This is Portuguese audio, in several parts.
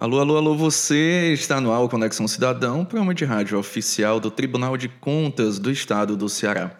Alô, alô, alô, você está no ar Conexão Cidadão, programa de rádio oficial do Tribunal de Contas do Estado do Ceará.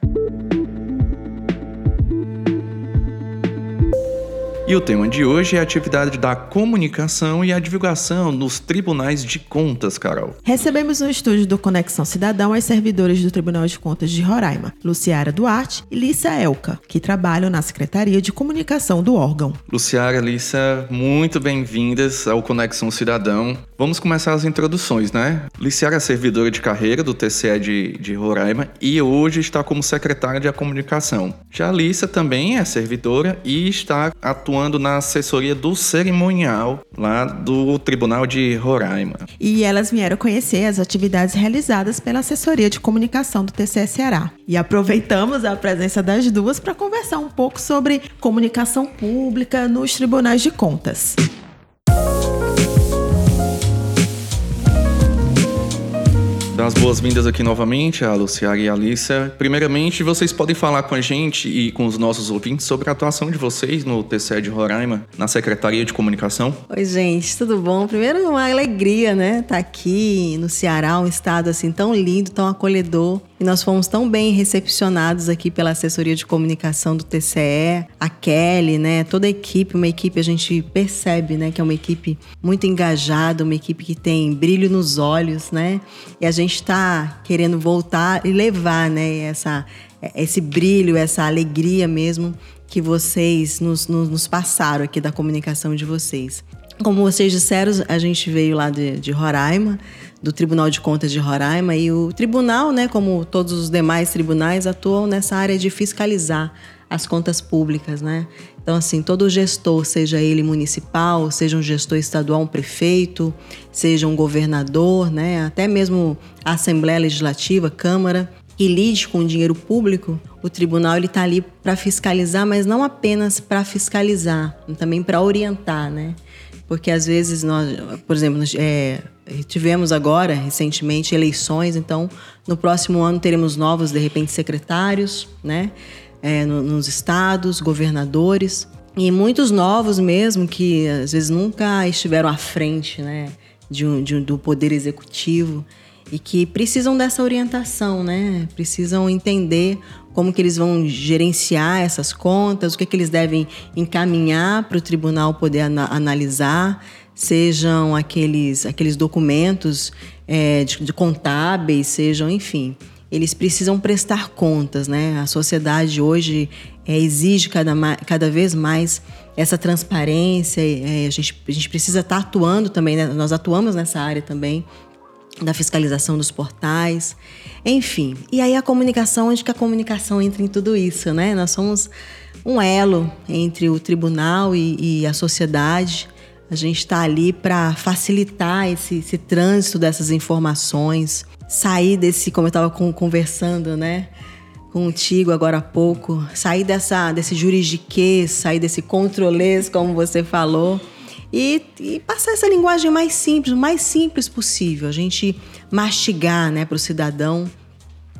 E o tema de hoje é a atividade da comunicação e a divulgação nos tribunais de contas, Carol. Recebemos no estúdio do Conexão Cidadão as servidoras do Tribunal de Contas de Roraima, Luciara Duarte e Lissa Elka, que trabalham na Secretaria de Comunicação do órgão. Luciara, Lissa, muito bem-vindas ao Conexão Cidadão. Vamos começar as introduções, né? Liciara é servidora de carreira do TCE de, de Roraima e hoje está como secretária de comunicação. Já a Lissa também é servidora e está atuando na assessoria do cerimonial lá do Tribunal de Roraima. E elas vieram conhecer as atividades realizadas pela assessoria de comunicação do TCE Ceará. E aproveitamos a presença das duas para conversar um pouco sobre comunicação pública nos tribunais de contas. As boas-vindas aqui novamente a Luciara e a Alícia. Primeiramente, vocês podem falar com a gente e com os nossos ouvintes sobre a atuação de vocês no TCE de Roraima, na Secretaria de Comunicação. Oi, gente, tudo bom? Primeiro, uma alegria, né? Estar tá aqui no Ceará, um estado assim tão lindo, tão acolhedor. E nós fomos tão bem recepcionados aqui pela assessoria de comunicação do TCE, a Kelly, né? Toda a equipe, uma equipe a gente percebe, né, que é uma equipe muito engajada, uma equipe que tem brilho nos olhos, né? E a gente está querendo voltar e levar, né, essa esse brilho, essa alegria mesmo que vocês nos, nos, nos passaram aqui da comunicação de vocês. Como vocês disseram, a gente veio lá de, de Roraima, do Tribunal de Contas de Roraima e o tribunal, né, como todos os demais tribunais, atuam nessa área de fiscalizar as contas públicas, né? Então, assim, todo gestor, seja ele municipal, seja um gestor estadual, um prefeito, seja um governador, né? Até mesmo a Assembleia Legislativa, Câmara, que lide com o dinheiro público, o tribunal ele está ali para fiscalizar, mas não apenas para fiscalizar, também para orientar, né? Porque às vezes nós, por exemplo, é, tivemos agora, recentemente, eleições, então no próximo ano teremos novos, de repente, secretários, né? É, no, nos estados, governadores, e muitos novos mesmo, que às vezes nunca estiveram à frente, né? De um, de um, do poder executivo e que precisam dessa orientação, né? Precisam entender como que eles vão gerenciar essas contas, o que, que eles devem encaminhar para o tribunal poder analisar sejam aqueles, aqueles documentos é, de, de contábeis, sejam, enfim eles precisam prestar contas, né? A sociedade hoje é, exige cada, cada vez mais essa transparência. É, a, gente, a gente precisa estar tá atuando também, né? nós atuamos nessa área também da fiscalização dos portais, enfim. E aí a comunicação, onde que a comunicação entra em tudo isso, né? Nós somos um elo entre o tribunal e, e a sociedade. A gente está ali para facilitar esse, esse, trânsito dessas informações, sair desse, como eu estava conversando, né? Contigo agora há pouco, sair dessa, desse juridiquês, sair desse controlês, como você falou, e, e, passar essa linguagem mais simples, o mais simples possível. A gente mastigar né, para o cidadão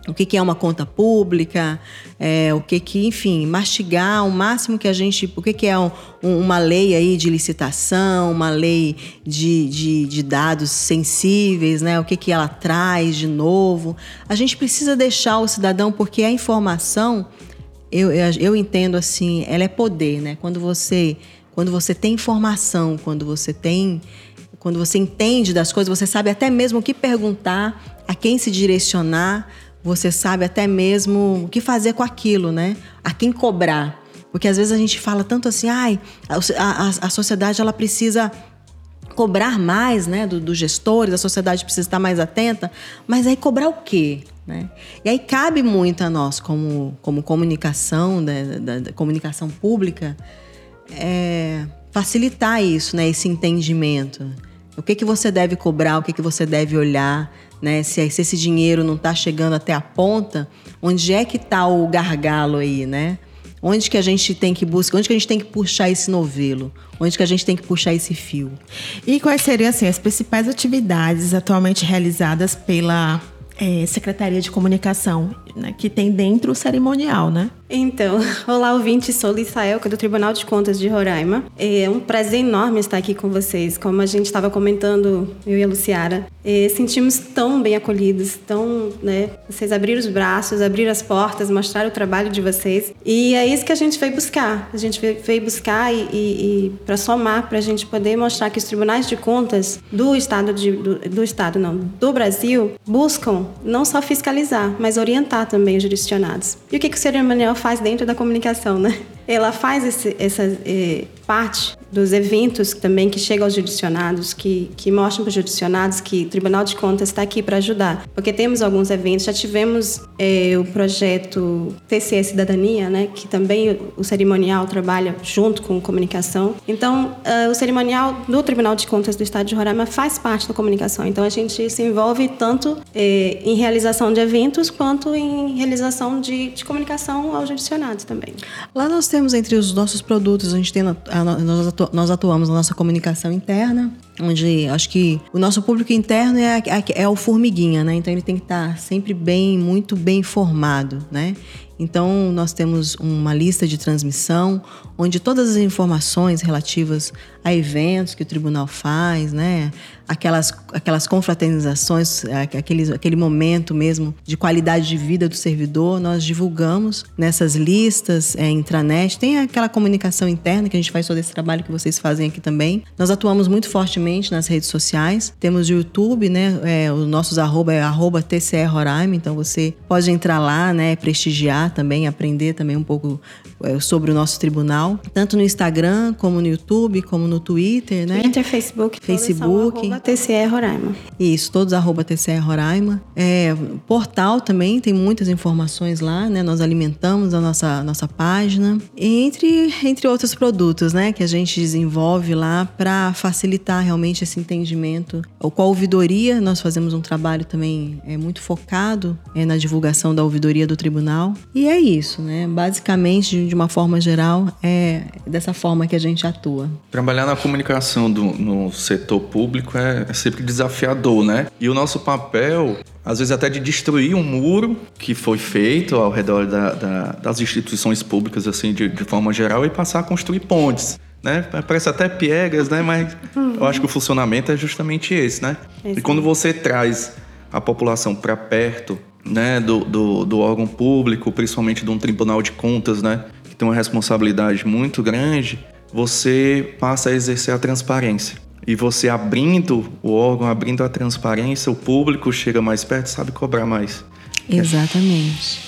o que, que é uma conta pública, é, o que que, enfim, mastigar o máximo que a gente, o que, que é um, uma lei aí de licitação, uma lei de, de, de, dados sensíveis, né? O que, que ela traz de novo. A gente precisa deixar o cidadão, porque a informação, eu, eu, eu entendo assim, ela é poder, né? Quando você, quando você tem informação, quando você tem quando você entende das coisas, você sabe até mesmo o que perguntar, a quem se direcionar, você sabe até mesmo o que fazer com aquilo, né? A quem cobrar. Porque às vezes a gente fala tanto assim, ai, a, a, a sociedade ela precisa cobrar mais, né, dos do gestores, a sociedade precisa estar mais atenta, mas aí cobrar o quê? Né? E aí cabe muito a nós, como, como comunicação, da, da, da comunicação pública, é, facilitar isso, né, esse entendimento. O que, que você deve cobrar, o que, que você deve olhar, né? Se, se esse dinheiro não está chegando até a ponta, onde é que está o gargalo aí, né? Onde que a gente tem que buscar, onde que a gente tem que puxar esse novelo? Onde que a gente tem que puxar esse fio? E quais seriam assim, as principais atividades atualmente realizadas pela é, Secretaria de Comunicação né, que tem dentro o cerimonial, né? Então, olá ouvinte, sou Lissa Elka do Tribunal de Contas de Roraima. É um prazer enorme estar aqui com vocês. Como a gente estava comentando, eu e a Luciara, é, sentimos tão bem acolhidos, tão, né? Vocês abriram os braços, abriram as portas, mostraram o trabalho de vocês. E é isso que a gente veio buscar. A gente veio buscar e, e, e para somar, para a gente poder mostrar que os tribunais de contas do Estado, de, do, do Estado não, do Brasil, buscam não só fiscalizar, mas orientar também os jurisdicionados. E o que, que o cerimonial faz dentro da comunicação, né? Ela faz esse, essa eh, parte dos eventos também que chegam aos jurisdicionados, que, que mostram para os jurisdicionados que o Tribunal de Contas está aqui para ajudar. Porque temos alguns eventos, já tivemos eh, o projeto TCE Cidadania, né, que também o, cerimonial trabalha junto com comunicação. Então, uh, o cerimonial do Tribunal de Contas do Estado de Roraima faz parte da comunicação. Então, a gente se envolve tanto eh, em realização de eventos quanto em realização de, de comunicação aos jurisdicionados também. Lá nós temos entre os nossos produtos, a gente tem, a, nós, atu, nós atuamos na nossa comunicação interna, onde acho que o nosso público interno é, é, é o formiguinha, né? Então ele tem que estar sempre bem, muito bem informado, né? Então, nós temos uma lista de transmissão onde todas as informações relativas a eventos que o tribunal faz, né? Aquelas, aquelas confraternizações, aquele, aquele momento mesmo de qualidade de vida do servidor, nós divulgamos nessas listas, é, intranet. Tem aquela comunicação interna que a gente faz todo esse trabalho que vocês fazem aqui também. Nós atuamos muito fortemente nas redes sociais. Temos o YouTube, né? É, os nossos arroba é arroba TCE Roraima, então você pode entrar lá, né? Prestigiar também, aprender também um pouco é, sobre o nosso tribunal, tanto no Instagram, como no YouTube, como no Twitter, né? Twitter, Facebook, Facebook. TCE Roraima. Isso, todos arroba TCE Roraima. É, portal também tem muitas informações lá, né? Nós alimentamos a nossa, nossa página. Entre, entre outros produtos, né? Que a gente desenvolve lá para facilitar realmente esse entendimento. Com a ouvidoria, nós fazemos um trabalho também é, muito focado é, na divulgação da ouvidoria do tribunal. E é isso, né? Basicamente, de uma forma geral, é dessa forma que a gente atua. Trabalhar na comunicação do, no setor público é é, sempre desafiador, né? E o nosso papel, às vezes até de destruir um muro que foi feito ao redor da, da, das instituições públicas, assim, de, de forma geral, e passar a construir pontes né? Parece até piegas, né? Mas uhum. eu acho que o funcionamento é justamente esse, né? E quando você traz a população para perto, né, do, do, do, órgão público, principalmente de um tribunal de contas, né, que tem uma responsabilidade muito grande, você passa a exercer a transparência. E você abrindo o órgão, abrindo a transparência, o público chega mais perto, sabe cobrar mais. Exatamente.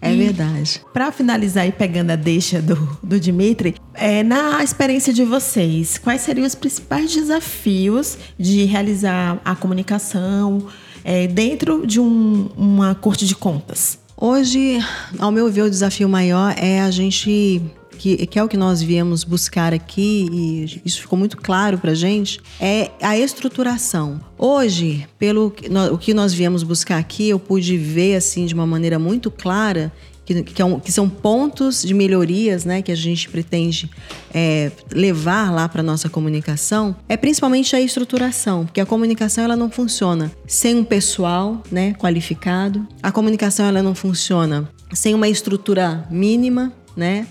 É e verdade. Para finalizar e pegando a deixa do, do Dimitri, é, na experiência de vocês, quais seriam os principais desafios de realizar a comunicação é, dentro de um, uma corte de contas? Hoje, ao meu ver, o desafio maior é a gente que, que é o que nós viemos buscar aqui, e isso ficou muito claro para gente, é a estruturação. Hoje, pelo o que nós viemos buscar aqui, eu pude ver assim de uma maneira muito clara que, que, é um, que, são pontos de melhorias né, que a gente pretende é, levar lá para nossa comunicação, é principalmente a estruturação, porque a comunicação ela não funciona sem um pessoal né, qualificado, a comunicação ela não funciona sem uma estrutura mínima, né?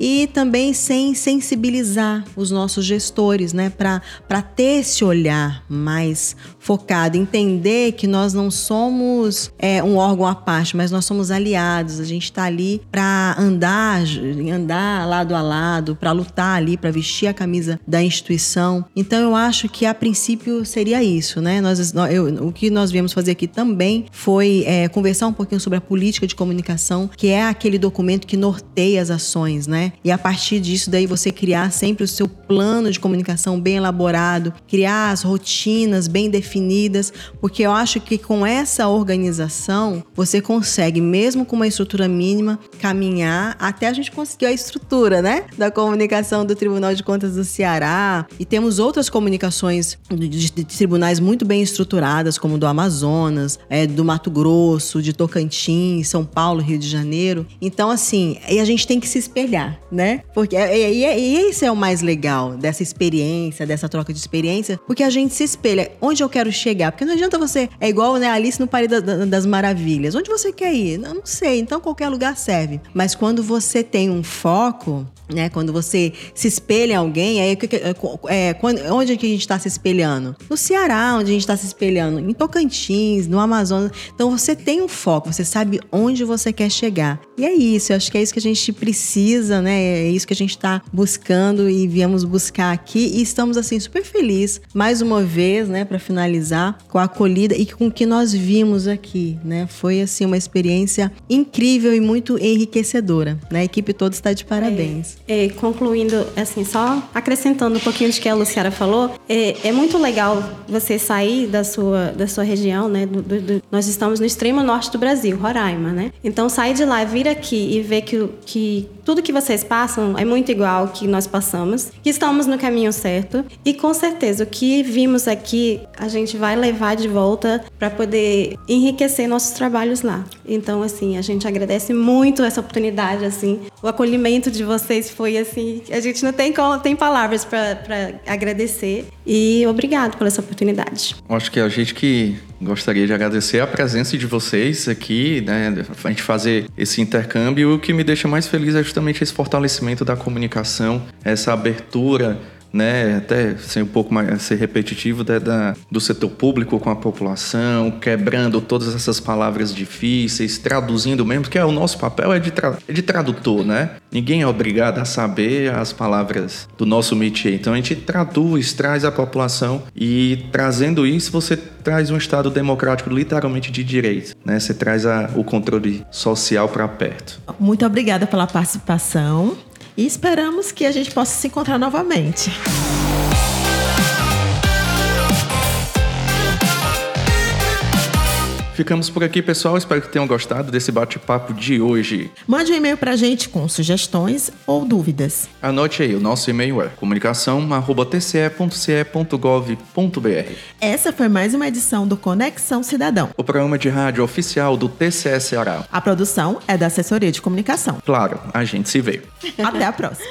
E também sem sensibilizar os nossos gestores, né, para ter esse olhar mais focado, entender que nós não somos é, um órgão à parte, mas nós somos aliados. A gente está ali para andar, andar lado a lado, para lutar ali, para vestir a camisa da instituição. Então eu acho que a princípio seria isso, né? Nós, eu, o que nós viemos fazer aqui também foi é, conversar um pouquinho sobre a política de comunicação, que é aquele documento que norteia as ações, né? E a partir disso, daí você criar sempre o seu plano de comunicação bem elaborado, criar as rotinas bem definidas, porque eu acho que com essa organização você consegue, mesmo com uma estrutura mínima, caminhar até a gente conseguir a estrutura, né? Da comunicação do Tribunal de Contas do Ceará. E temos outras comunicações de, tribunais muito bem estruturadas, como do Amazonas, é, do Mato Grosso, de Tocantins, São Paulo, Rio de Janeiro. Então, assim, e a gente tem que se espelhar. Né? Porque e, e, e esse é o mais legal dessa experiência, dessa troca de experiência, porque a gente se espelha. Onde eu quero chegar? Porque não adianta você. É igual né, Alice no País das Maravilhas. Onde você quer ir? Não, não sei. Então qualquer lugar serve. Mas quando você tem um foco, né? Quando você se espelha em alguém, aí é, é, onde é que a gente está se espelhando? No Ceará, onde a gente está se espelhando, em Tocantins, no Amazonas. Então você tem um foco, você sabe onde você quer chegar. E é isso, eu acho que é isso que a gente precisa, né? É isso que a gente está buscando e viemos buscar aqui. E estamos assim super felizes, mais uma vez, né, para finalizar, com a acolhida e com o que nós vimos aqui, né? Foi assim uma experiência incrível e muito enriquecedora. Né? A equipe toda está de parabéns. É. É, concluindo, assim, só acrescentando um pouquinho de que a Luciara falou, é, é muito legal você sair da sua, da sua região, né? Do, do, do, nós estamos no extremo norte do Brasil, Roraima, né? Então, sair de lá, vir aqui e ver que, que tudo que vocês passam é muito igual ao que nós passamos, que estamos no caminho certo e com certeza o que vimos aqui a gente vai levar de volta para poder enriquecer nossos trabalhos lá. Então, assim, a gente agradece muito essa oportunidade, assim, o acolhimento de vocês foi assim, a gente não tem, tem palavras para agradecer. E obrigado por essa oportunidade. Acho que a gente que gostaria de agradecer a presença de vocês aqui, né? A gente fazer esse intercâmbio. O que me deixa mais feliz é justamente esse fortalecimento da comunicação, essa abertura né, até ser um pouco mais ser repetitivo da, da, do setor público com a população, quebrando todas essas palavras difíceis, traduzindo mesmo, porque é, o nosso papel é de, tra, é de tradutor, né? Ninguém é obrigado a saber as palavras do nosso métier. Então a gente traduz, traz a população e trazendo isso você traz um Estado democrático literalmente de direito, né? Você traz a, o controle social para perto. Muito obrigada pela participação e esperamos que a gente possa se encontrar novamente. Ficamos por aqui, pessoal. Espero que tenham gostado desse bate-papo de hoje. Mande um e-mail pra gente com sugestões ou dúvidas. Anote aí, o nosso e-mail é comunicação.tce.ce.gov.br. Essa foi mais uma edição do Conexão Cidadão, o programa de rádio oficial do TCE Ceará. A produção é da Assessoria de Comunicação. Claro, a gente se vê. Até a próxima.